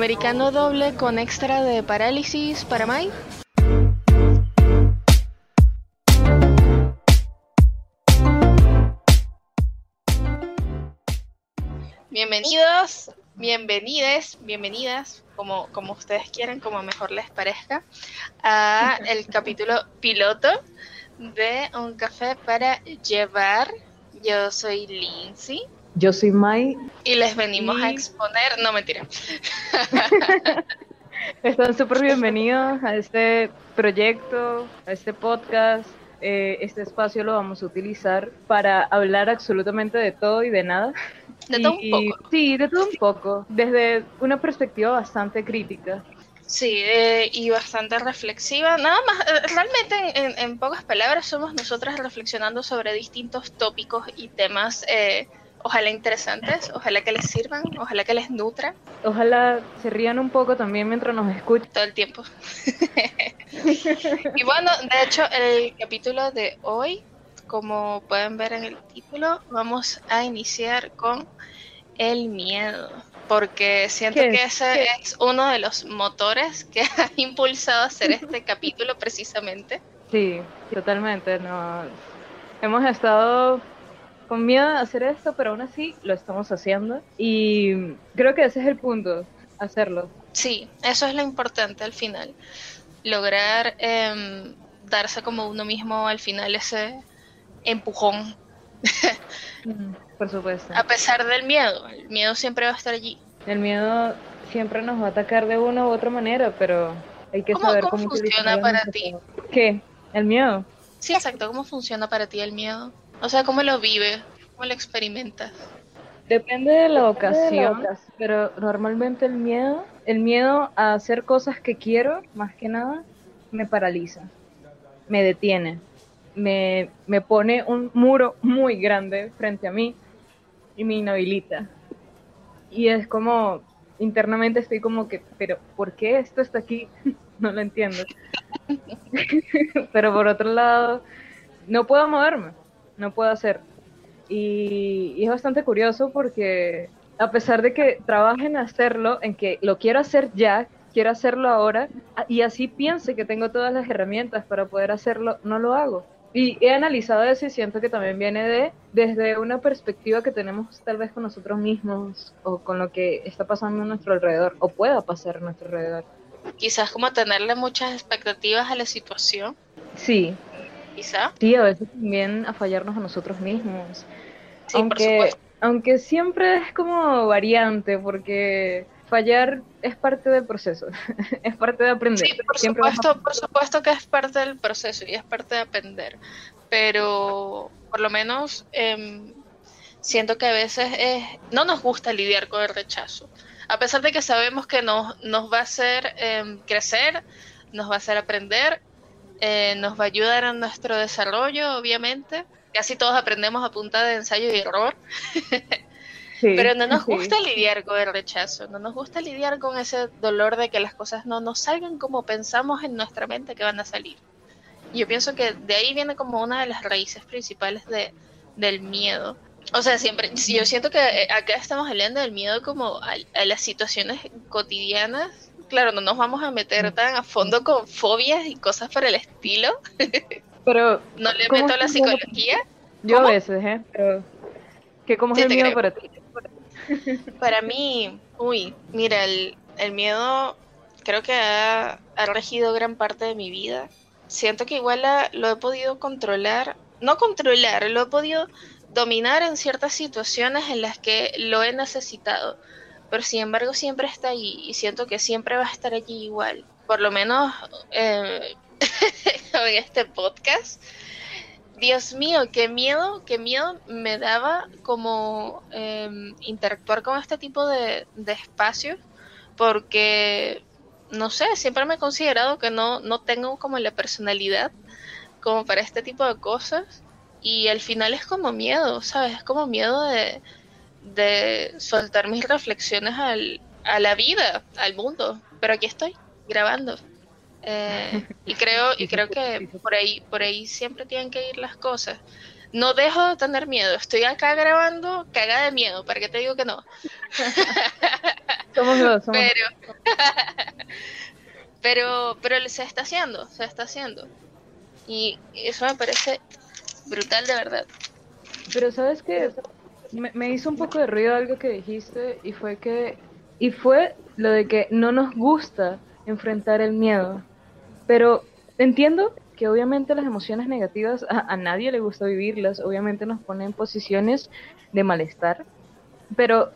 Americano doble con extra de parálisis para Mai. Bienvenidos, bienvenides, bienvenidas, como, como ustedes quieran, como mejor les parezca, a el capítulo piloto de Un Café para Llevar. Yo soy Lindsay. Yo soy Mai. Y les venimos a exponer, no mentira. Están súper bienvenidos a este proyecto, a este podcast. Eh, este espacio lo vamos a utilizar para hablar absolutamente de todo y de nada. De todo un poco. Sí, de todo un poco, desde una perspectiva bastante crítica. Sí, eh, y bastante reflexiva. Nada más, eh, realmente en, en, pocas palabras somos nosotras reflexionando sobre distintos tópicos y temas eh, ojalá interesantes, ojalá que les sirvan, ojalá que les nutran. Ojalá se rían un poco también mientras nos escuchan. Todo el tiempo. y bueno, de hecho, el capítulo de hoy, como pueden ver en el título, vamos a iniciar con el miedo. Porque siento que ese es uno de los motores que ha impulsado a hacer este capítulo precisamente. Sí, totalmente. No. Hemos estado con miedo de hacer esto, pero aún así lo estamos haciendo. Y creo que ese es el punto, hacerlo. Sí, eso es lo importante al final. Lograr eh, darse como uno mismo al final ese empujón. Por supuesto. A pesar del miedo, el miedo siempre va a estar allí. El miedo siempre nos va a atacar de una u otra manera, pero hay que ¿Cómo, saber cómo, cómo funciona para ti. ¿Qué? ¿El miedo? Sí, exacto. ¿Cómo funciona para ti el miedo? O sea, ¿cómo lo vives? ¿Cómo lo experimentas? Depende de la ocasión, pero normalmente el miedo, el miedo a hacer cosas que quiero, más que nada, me paraliza, me detiene, me, me pone un muro muy grande frente a mí y me inhabilita. Y es como, internamente estoy como que, pero ¿por qué esto está aquí? no lo entiendo. pero por otro lado, no puedo moverme no puedo hacer. Y, y, es bastante curioso porque a pesar de que trabaje en hacerlo, en que lo quiero hacer ya, quiero hacerlo ahora, y así piense que tengo todas las herramientas para poder hacerlo, no lo hago. Y he analizado eso y siento que también viene de desde una perspectiva que tenemos tal vez con nosotros mismos o con lo que está pasando a nuestro alrededor o pueda pasar a nuestro alrededor. Quizás como tenerle muchas expectativas a la situación. Sí, quizá. Sí, a veces también a fallarnos a nosotros mismos. Sí, aunque, por aunque siempre es como variante, porque fallar es parte del proceso, es parte de aprender. Sí, por siempre supuesto, a... por supuesto que es parte del proceso y es parte de aprender, pero por lo menos eh, siento que a veces es, no nos gusta lidiar con el rechazo, a pesar de que sabemos que nos, nos va a hacer eh, crecer, nos va a hacer aprender eh, nos va a ayudar en nuestro desarrollo, obviamente. Casi todos aprendemos a punta de ensayo y error. Sí, Pero no nos gusta sí. lidiar con el rechazo, no nos gusta lidiar con ese dolor de que las cosas no nos salgan como pensamos en nuestra mente que van a salir. Yo pienso que de ahí viene como una de las raíces principales de, del miedo. O sea, siempre, yo siento que acá estamos hablando del miedo como a, a las situaciones cotidianas claro, no nos vamos a meter tan a fondo con fobias y cosas por el estilo. Pero no le meto la psicología. Yo ¿Cómo? a veces, ¿eh? Pero ¿qué cómo es sí, el miedo creo. para ti? Para mí, uy, mira, el, el miedo creo que ha, ha, regido gran parte de mi vida. Siento que igual la, lo he podido controlar, no controlar, lo he podido dominar en ciertas situaciones en las que lo he necesitado pero sin embargo siempre está allí y siento que siempre va a estar allí igual. Por lo menos eh, en este podcast. Dios mío, qué miedo, qué miedo me daba como eh, interactuar con este tipo de, de, espacios, porque, no sé, siempre me he considerado que no, no tengo como la personalidad como para este tipo de cosas, y al final es como miedo, ¿sabes? Es como miedo de, de soltar mis reflexiones al, a la vida, al mundo. Pero aquí estoy, grabando. Eh, y creo, y creo que por ahí, por ahí siempre tienen que ir las cosas. no dejo de tener miedo. Estoy acá grabando caga de miedo, ¿para qué te digo que no? somos dos, somos pero, pero, pero se está haciendo, se está haciendo. Y eso me parece brutal de verdad. Pero sabes que me, me hizo un poco de ruido algo que dijiste y fue que y fue lo de que no nos gusta enfrentar el miedo. Pero entiendo que obviamente las emociones negativas a, nadie le gusta vivirlas, obviamente nos ponen en posiciones de malestar, pero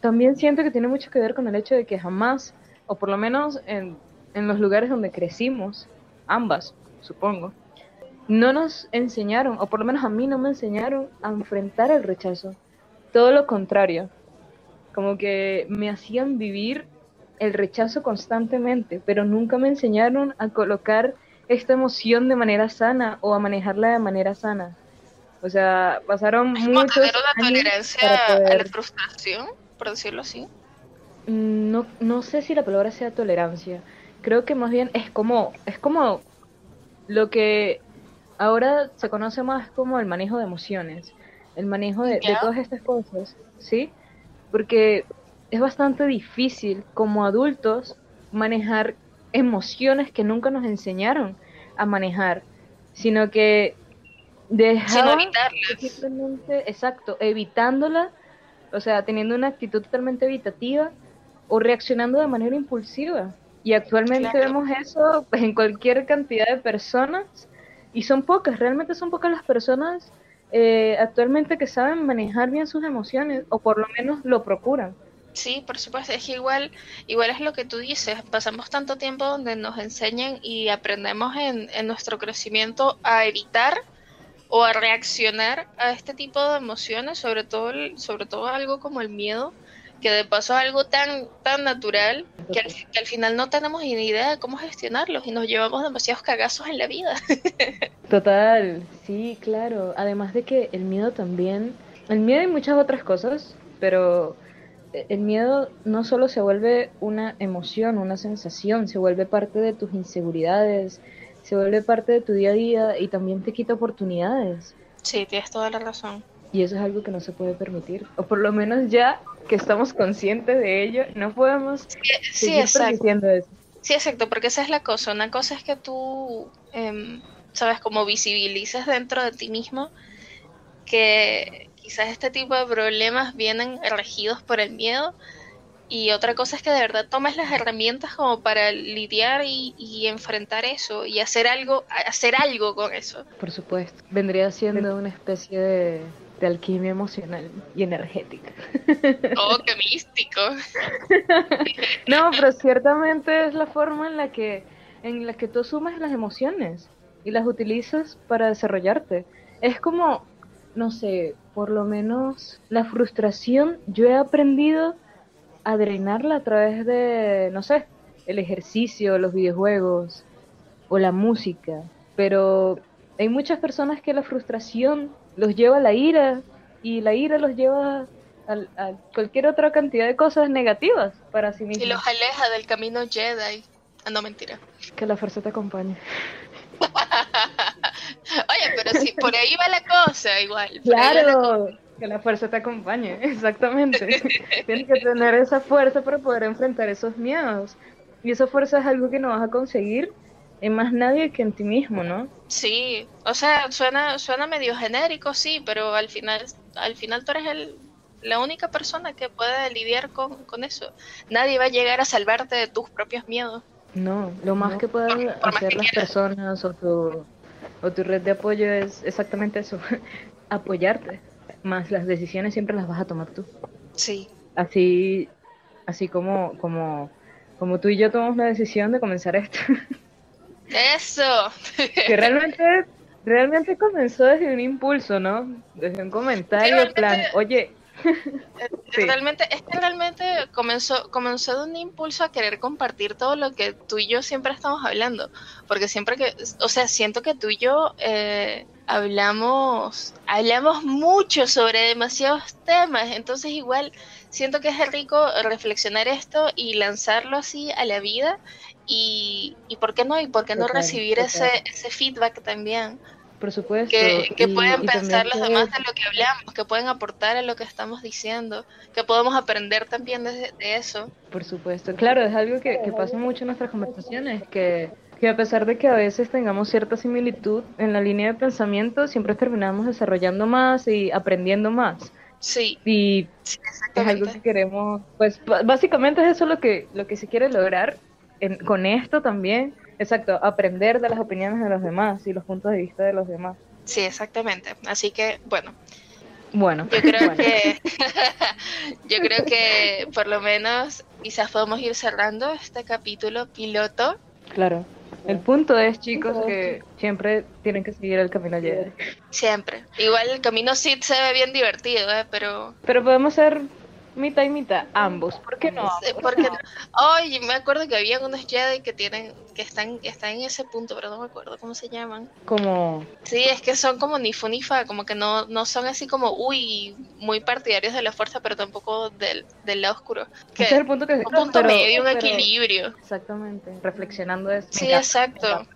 también siento que tiene mucho que ver con el hecho de que jamás, o por lo menos en, en los lugares donde crecimos, ambas, supongo, no nos enseñaron, o por lo menos a mí no me enseñaron a enfrentar el rechazo. Todo lo contrario, como que me hacían vivir el rechazo constantemente, pero nunca me enseñaron a colocar esta emoción de manera sana o a manejarla de manera sana. O sea, pasaron muchos tener una tolerancia a la frustración, por decirlo así. Mm, no, no sé si la palabra sea tolerancia. Creo que más bien es como, es como lo que ahora se conoce más como el manejo de emociones, el manejo de, de todas estas cosas, ¿sí? Porque es bastante difícil como adultos manejar emociones que nunca nos enseñaron a manejar, sino que dejar simplemente, exacto, evitándola, o sea, teniendo una actitud totalmente evitativa o reaccionando de manera impulsiva. Y actualmente vemos eso pues, en cualquier cantidad de personas y son pocas, realmente son pocas las personas eh, actualmente que saben manejar bien sus emociones o por lo menos lo procuran. Sí, por supuesto, es igual, igual es lo que tú dices, pasamos tanto tiempo donde nos enseñan y aprendemos en, en nuestro crecimiento a evitar o a reaccionar a este tipo de emociones, sobre todo, sobre todo algo como el miedo, que de paso es algo tan, tan natural que al, final no tenemos ni idea de cómo gestionarlos y nos llevamos demasiados cagazos en la vida. Total, sí, claro. Además de que el miedo también, el miedo y muchas otras cosas, pero el miedo no solo se vuelve una emoción, una sensación, se vuelve parte de tus inseguridades, se vuelve parte de tu día a día y también te quita oportunidades. Sí, tienes toda la razón. Y eso es algo que no se puede permitir. O por lo menos ya que estamos conscientes de ello, no podemos sí, seguir exacto. eso. Sí, exacto, porque esa es la cosa. Una cosa es que tú, em, sabes, como visibilices dentro de ti mismo que quizás este tipo de problemas vienen regidos por el miedo y otra cosa es que de verdad tomes las herramientas como para lidiar y, enfrentar eso y hacer algo, hacer algo con eso. Por supuesto, vendría siendo una especie de, de alquimia emocional y energética. Oh, qué místico. no, pero ciertamente es la forma en la que en la que tú asumes las emociones y las utilizas para desarrollarte. Es como no sé, por lo menos la frustración, yo he aprendido a drenarla a través de, no sé, el ejercicio, los videojuegos o la música. Pero hay muchas personas que la frustración los lleva a la ira y la ira los lleva a, cualquier otra cantidad de cosas negativas para sí mismos. Y los aleja del camino Jedi. Ah, no, mentira. Que la fuerza te acompañe. Oye, pero si por ahí va la cosa, igual. Claro, que la fuerza te acompañe, exactamente. Tienes que tener esa fuerza para poder enfrentar esos miedos. Y esa fuerza es algo que no vas a conseguir en más nadie que en ti mismo, ¿no? Sí, o sea, suena, suena medio genérico, sí, pero al final, al final tú eres el, la única persona que puede lidiar con, con eso. Nadie va a llegar a salvarte de tus propios miedos. No, lo más que puedan hacer las personas o tu, o tu red de apoyo es exactamente eso, apoyarte. Más las decisiones siempre las vas a tomar tú. Sí. Así, así como, como, como tú y yo tomamos la decisión de comenzar esto. Eso. que realmente, realmente comenzó desde un impulso, ¿no? Desde un comentario, en plan, oye, Realmente, es que realmente comenzó, comenzó de un impulso a querer compartir todo lo que tú y yo siempre estamos hablando. Porque siempre que, o sea, siento que tú y yo eh, hablamos, hablamos mucho sobre demasiados temas. Entonces igual siento que es rico reflexionar esto y lanzarlo así a la vida. Y, y por qué no, y por qué no recibir ese, ese feedback también Por supuesto. Que, pueden pensar los demás de lo que hablamos, que pueden aportar a lo que estamos diciendo, que podemos aprender también de, eso. Por supuesto. Claro, es algo que, que pasa mucho en nuestras conversaciones, que que a pesar de que a veces tengamos cierta similitud en la línea de pensamiento, siempre terminamos desarrollando más y aprendiendo más. Sí. Y es algo que queremos, pues básicamente es eso lo que, lo que se quiere lograr con esto también. Exacto, aprender de las opiniones de los demás y los puntos de vista de los demás. Sí, exactamente. Así que, bueno. Bueno. Yo creo que yo creo que por lo menos quizás podemos ir cerrando este capítulo piloto. Claro. El punto es, chicos, que siempre tienen que seguir el camino Jedi. Siempre. Igual el camino Sith se ve bien divertido, ¿eh? Pero... Pero podemos ser mitad y mitad, ambos. ¿Por qué no? porque Oye, me acuerdo que había unos Jedi que tienen, que están, están en ese punto, pero no me acuerdo cómo se llaman. Como. Sí, es que son como ni fu ni fa, como que no, no son así como, uy, muy partidarios de la fuerza, pero tampoco del, del lado oscuro. Que, es el punto que un punto medio, un equilibrio. Exactamente, reflexionando eso. Sí, exacto.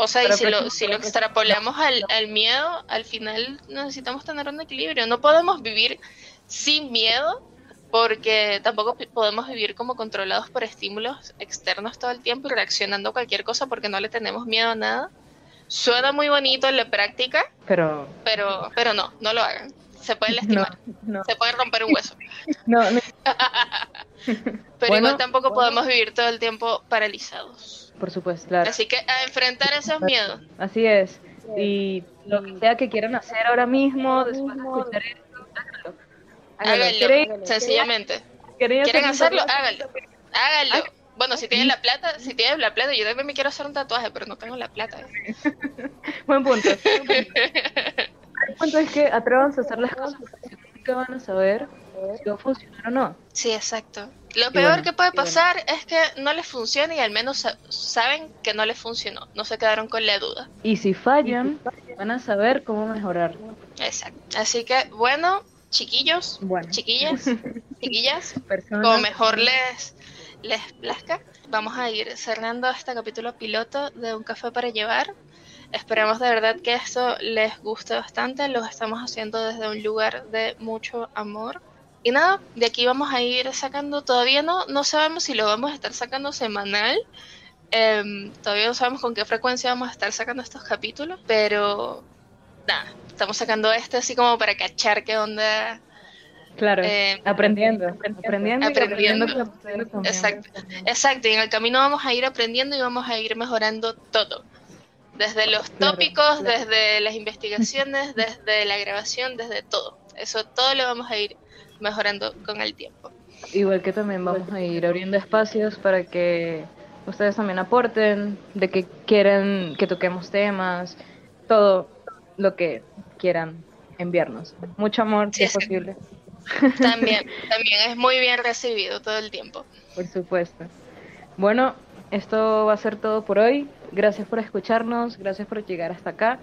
O sea, y si lo, si lo extrapolamos al, al miedo, al final necesitamos tener un equilibrio. No podemos vivir sin miedo, porque tampoco podemos vivir como controlados por estímulos externos todo el tiempo y reaccionando a cualquier cosa porque no le tenemos miedo a nada. Suena muy bonito en la práctica, pero pero pero no, no lo hagan. Se puede lastimar, se puede romper un hueso. no, pero igual tampoco podemos vivir todo el tiempo paralizados. Por supuesto, claro. Así que a enfrentar esos miedos. Así es. Y lo que sea que quieran hacer ahora mismo, después de escuchar Háganlo, sencillamente. ¿Quieren hacerlo? Háganlo. Háganlo. Bueno, si tienen la plata, si tienen la plata, yo también me quiero hacer un tatuaje, pero no tengo la plata. Buen punto. El punto es que atrévanse a hacer las cosas que van a saber si va a funcionar o no. Sí, exacto. Lo peor que puede pasar es que no les funcione y al menos saben que no les funcionó, no se quedaron con la duda. Y si fallan, van a saber cómo mejorar. Exacto. Así que, bueno, chiquillos, chiquillas, chiquillas, como mejor les, les plazca. Vamos a ir cerrando este capítulo piloto de Un Café para Llevar. Esperamos de verdad que esto les guste bastante. Lo estamos haciendo desde un lugar de mucho amor. Y nada, de aquí vamos a ir sacando, todavía no, no sabemos si lo vamos a estar sacando semanal. Em, todavía no sabemos con qué frecuencia vamos a estar sacando estos capítulos, pero nada, estamos sacando este así como para cachar qué onda. Claro, eh, aprendiendo, aprendiendo, aprendiendo. exacto, exacto, y en el camino vamos a ir aprendiendo y vamos a ir mejorando todo. Desde los tópicos, desde las investigaciones, desde la grabación, desde todo. Eso todo lo vamos a ir mejorando con el tiempo. Igual que también vamos a ir abriendo espacios para que ustedes también aporten, de que quieren que toquemos temas, todo lo que quieran enviarnos. Mucho amor, si es posible. También, también es muy bien recibido todo el tiempo. Por supuesto. Bueno, esto va a ser todo por hoy. Gracias por escucharnos, gracias por llegar hasta acá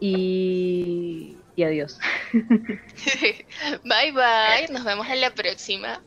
y, y adiós. bye bye, nos vemos en la próxima.